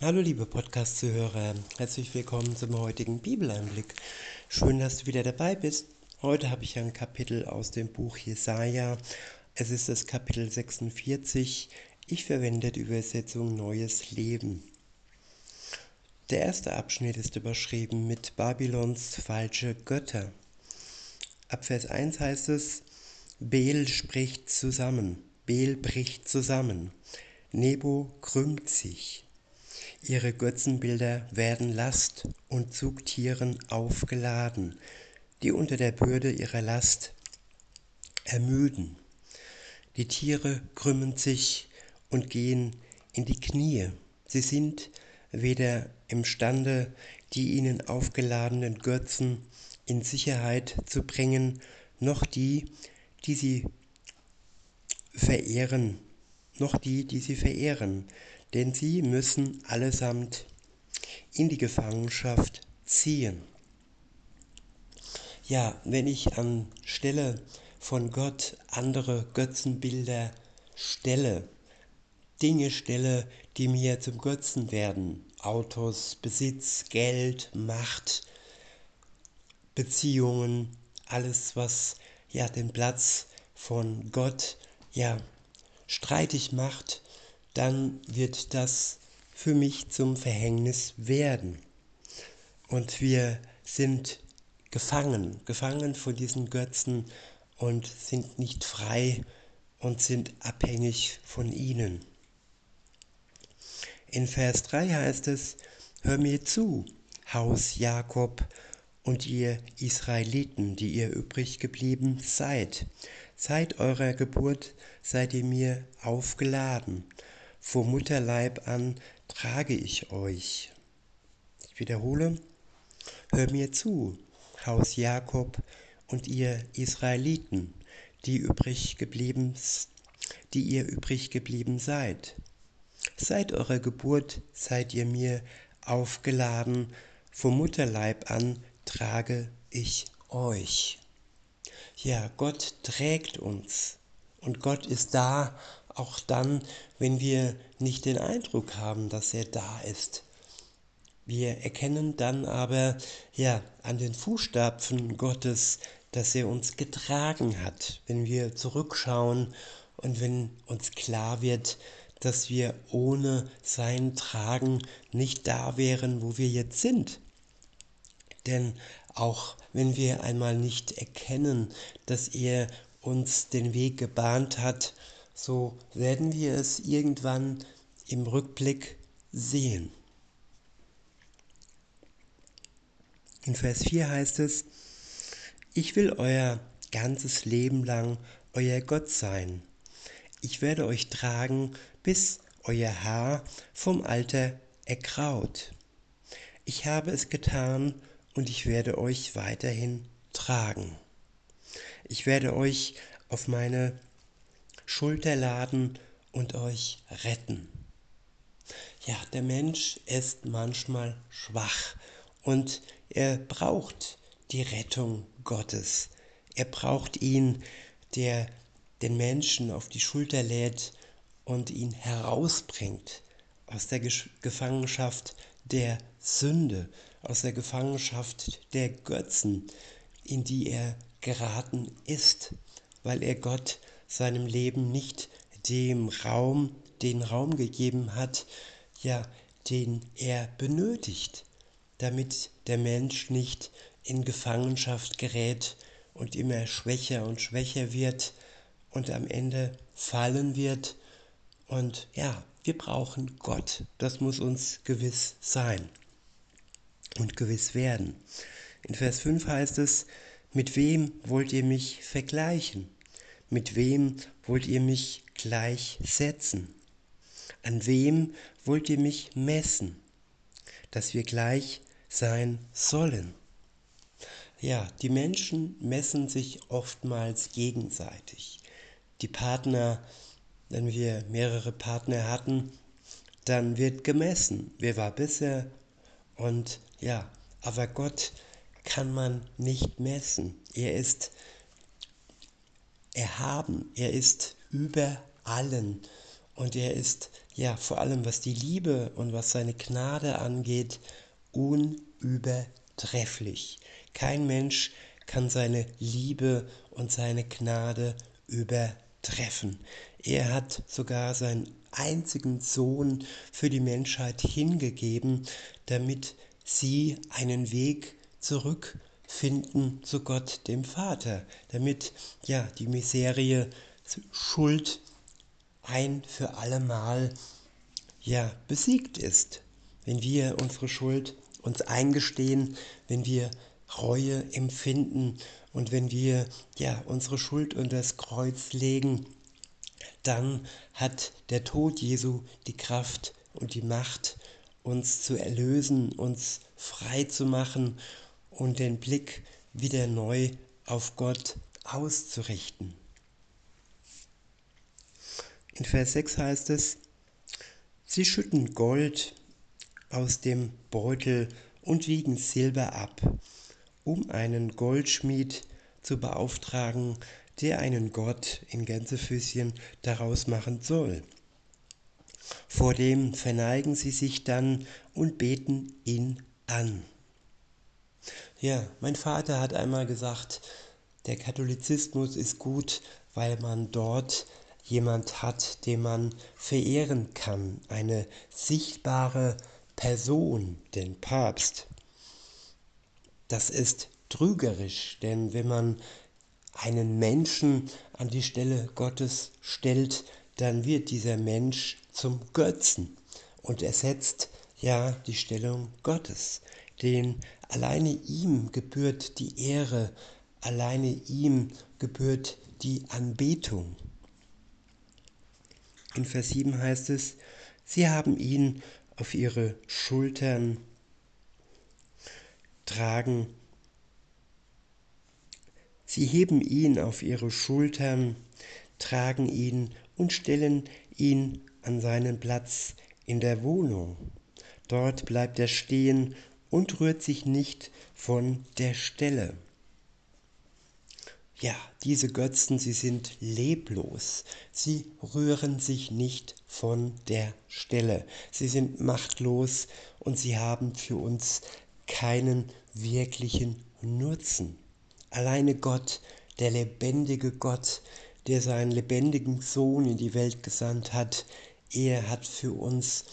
Hallo liebe Podcast-Zuhörer, herzlich willkommen zum heutigen Bibeleinblick. Schön, dass du wieder dabei bist. Heute habe ich ein Kapitel aus dem Buch Jesaja. Es ist das Kapitel 46. Ich verwende die Übersetzung Neues Leben. Der erste Abschnitt ist überschrieben mit Babylons falsche Götter. Ab Vers 1 heißt es, Bel spricht zusammen, Bel bricht zusammen, Nebo krümmt sich. Ihre Götzenbilder werden Last und Zugtieren aufgeladen, die unter der Bürde ihrer Last ermüden. Die Tiere krümmen sich und gehen in die Knie. Sie sind weder imstande, die ihnen aufgeladenen Götzen in Sicherheit zu bringen, noch die, die sie verehren, noch die, die sie verehren, denn sie müssen allesamt in die Gefangenschaft ziehen. Ja, wenn ich anstelle von Gott andere Götzenbilder stelle, Dinge stelle, die mir zum Götzen werden, Autos, Besitz, Geld, Macht, Beziehungen, alles, was ja den Platz von Gott ja streitig macht, dann wird das für mich zum Verhängnis werden. Und wir sind gefangen, gefangen von diesen Götzen und sind nicht frei und sind abhängig von ihnen. In Vers 3 heißt es, Hör mir zu, Haus Jakob und ihr Israeliten, die ihr übrig geblieben seid. Seit eurer Geburt seid ihr mir aufgeladen vom Mutterleib an trage ich euch. Ich wiederhole, hör mir zu, Haus Jakob und ihr Israeliten, die übrig geblieben, die ihr übrig geblieben seid. Seit eurer Geburt seid ihr mir aufgeladen, vom Mutterleib an trage ich euch. Ja, Gott trägt uns und Gott ist da, auch dann, wenn wir nicht den Eindruck haben, dass er da ist. Wir erkennen dann aber ja an den Fußstapfen Gottes, dass er uns getragen hat, wenn wir zurückschauen und wenn uns klar wird, dass wir ohne sein Tragen nicht da wären, wo wir jetzt sind. Denn auch wenn wir einmal nicht erkennen, dass er uns den Weg gebahnt hat, so werden wir es irgendwann im Rückblick sehen. In Vers 4 heißt es, ich will euer ganzes Leben lang euer Gott sein. Ich werde euch tragen, bis euer Haar vom Alter ergraut. Ich habe es getan und ich werde euch weiterhin tragen. Ich werde euch auf meine Schulter laden und euch retten. Ja, der Mensch ist manchmal schwach und er braucht die Rettung Gottes. Er braucht ihn, der den Menschen auf die Schulter lädt und ihn herausbringt aus der Gefangenschaft der Sünde, aus der Gefangenschaft der Götzen, in die er geraten ist, weil er Gott seinem Leben nicht dem Raum, den Raum gegeben hat, ja, den er benötigt, damit der Mensch nicht in Gefangenschaft gerät und immer schwächer und schwächer wird und am Ende fallen wird. Und ja, wir brauchen Gott. Das muss uns gewiss sein und gewiss werden. In Vers 5 heißt es, mit wem wollt ihr mich vergleichen? Mit wem wollt ihr mich gleichsetzen? An wem wollt ihr mich messen, dass wir gleich sein sollen? Ja, die Menschen messen sich oftmals gegenseitig. Die Partner, wenn wir mehrere Partner hatten, dann wird gemessen, wer war besser und ja, aber Gott kann man nicht messen. Er ist erhaben, er ist über allen und er ist ja, vor allem was die Liebe und was seine Gnade angeht, unübertrefflich. Kein Mensch kann seine Liebe und seine Gnade übertreffen. Er hat sogar seinen einzigen Sohn für die Menschheit hingegeben, damit sie einen Weg zurückfinden zu Gott dem Vater, damit ja die Miserie Schuld ein für allemal ja besiegt ist. Wenn wir unsere Schuld uns eingestehen, wenn wir Reue empfinden und wenn wir ja unsere Schuld unter das Kreuz legen, dann hat der Tod Jesu die Kraft und die Macht, uns zu erlösen, uns frei zu machen und den Blick wieder neu auf Gott auszurichten. In Vers 6 heißt es, Sie schütten Gold aus dem Beutel und wiegen Silber ab, um einen Goldschmied zu beauftragen, der einen Gott in Gänsefüßchen daraus machen soll. Vor dem verneigen sie sich dann und beten ihn an. Ja, mein Vater hat einmal gesagt, der Katholizismus ist gut, weil man dort jemand hat, den man verehren kann, eine sichtbare Person, den Papst. Das ist trügerisch, denn wenn man einen Menschen an die Stelle Gottes stellt, dann wird dieser Mensch zum Götzen und ersetzt ja die Stellung Gottes. Den alleine ihm gebührt die Ehre, alleine ihm gebührt die Anbetung. In Vers 7 heißt es, sie haben ihn auf ihre Schultern tragen Sie heben ihn auf ihre Schultern, tragen ihn und stellen ihn an seinen Platz in der Wohnung. Dort bleibt er stehen und rührt sich nicht von der Stelle. Ja, diese Götzen, sie sind leblos. Sie rühren sich nicht von der Stelle. Sie sind machtlos und sie haben für uns keinen wirklichen Nutzen. Alleine Gott, der lebendige Gott, der seinen lebendigen Sohn in die Welt gesandt hat, er hat für uns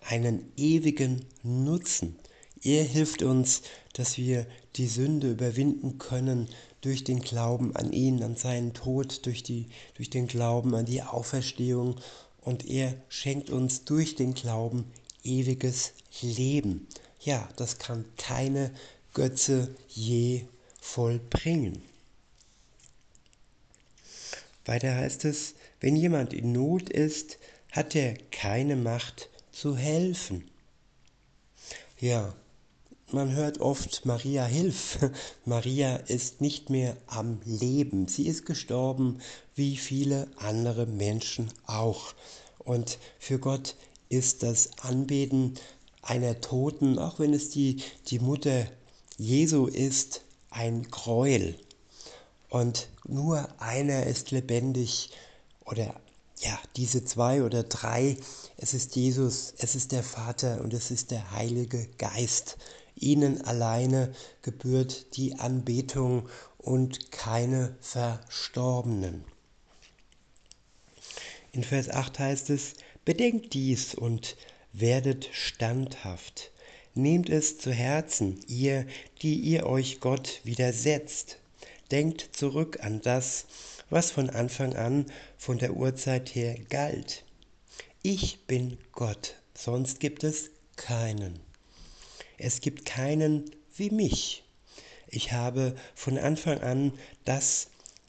einen ewigen Nutzen. Er hilft uns, dass wir die Sünde überwinden können durch den Glauben an ihn, an seinen Tod, durch, die, durch den Glauben an die Auferstehung. Und er schenkt uns durch den Glauben ewiges Leben. Ja, das kann keine Götze je vollbringen. Weiter heißt es, wenn jemand in Not ist, hat er keine Macht zu helfen. Ja, man hört oft, Maria hilf. Maria ist nicht mehr am Leben. Sie ist gestorben, wie viele andere Menschen auch. Und für Gott ist das Anbeten einer Toten, auch wenn es die, die Mutter Jesu ist, ein Gräuel. Und nur einer ist lebendig oder ja, diese zwei oder drei, es ist Jesus, es ist der Vater und es ist der Heilige Geist. Ihnen alleine gebührt die Anbetung und keine Verstorbenen. In Vers 8 heißt es, bedenkt dies und werdet standhaft. Nehmt es zu Herzen, ihr, die ihr euch Gott widersetzt. Denkt zurück an das, was von Anfang an von der Urzeit her galt. Ich bin Gott, sonst gibt es keinen. Es gibt keinen wie mich. Ich habe von Anfang an das,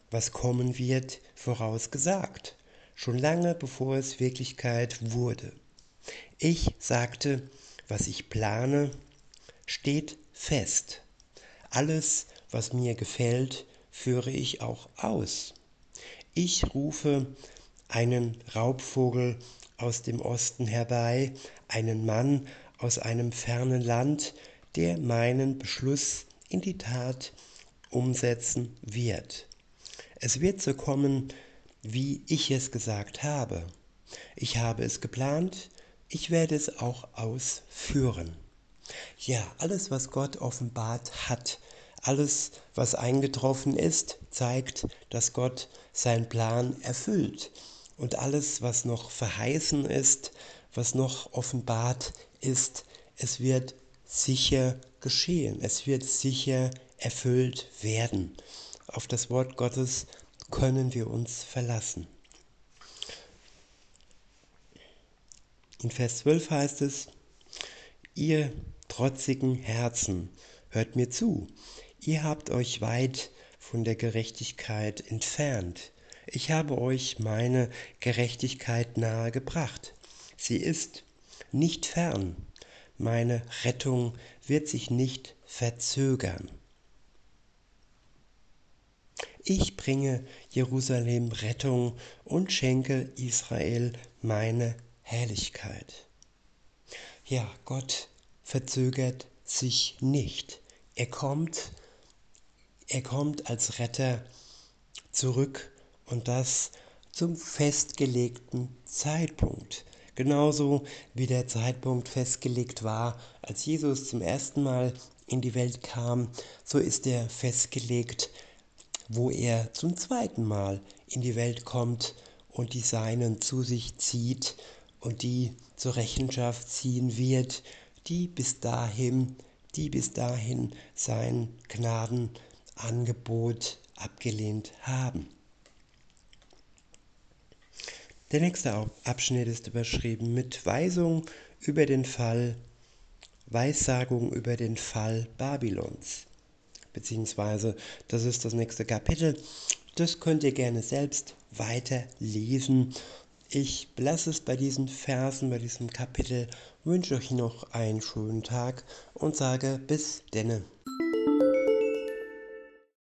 was kommen wird, vorausgesagt, schon lange bevor es Wirklichkeit wurde. Ich sagte, was ich plane, steht fest. Alles, was mir gefällt, führe ich auch aus. Ich rufe einen Raubvogel aus dem Osten herbei, einen Mann aus einem fernen Land, der meinen Beschluss in die Tat umsetzen wird. Es wird so kommen, wie ich es gesagt habe. Ich habe es geplant, ich werde es auch ausführen. Ja, alles, was Gott offenbart hat, alles, was eingetroffen ist, zeigt, dass Gott seinen Plan erfüllt. Und alles, was noch verheißen ist, was noch offenbart ist, es wird sicher geschehen. Es wird sicher erfüllt werden. Auf das Wort Gottes können wir uns verlassen. In Vers 12 heißt es, ihr trotzigen Herzen, hört mir zu, ihr habt euch weit von der Gerechtigkeit entfernt. Ich habe euch meine Gerechtigkeit nahe gebracht. Sie ist nicht fern. Meine Rettung wird sich nicht verzögern. Ich bringe Jerusalem Rettung und schenke Israel meine Herrlichkeit. Ja, Gott verzögert sich nicht. Er kommt, er kommt als Retter zurück und das zum festgelegten Zeitpunkt. Genauso wie der Zeitpunkt festgelegt war, als Jesus zum ersten Mal in die Welt kam, so ist er festgelegt, wo er zum zweiten Mal in die Welt kommt und die Seinen zu sich zieht und die zur Rechenschaft ziehen wird, die bis dahin, die bis dahin sein Gnadenangebot abgelehnt haben. Der nächste Abschnitt ist überschrieben mit Weisung über den Fall, Weissagung über den Fall Babylons. Beziehungsweise, das ist das nächste Kapitel. Das könnt ihr gerne selbst weiter lesen. Ich belasse es bei diesen Versen, bei diesem Kapitel, wünsche euch noch einen schönen Tag und sage bis denne.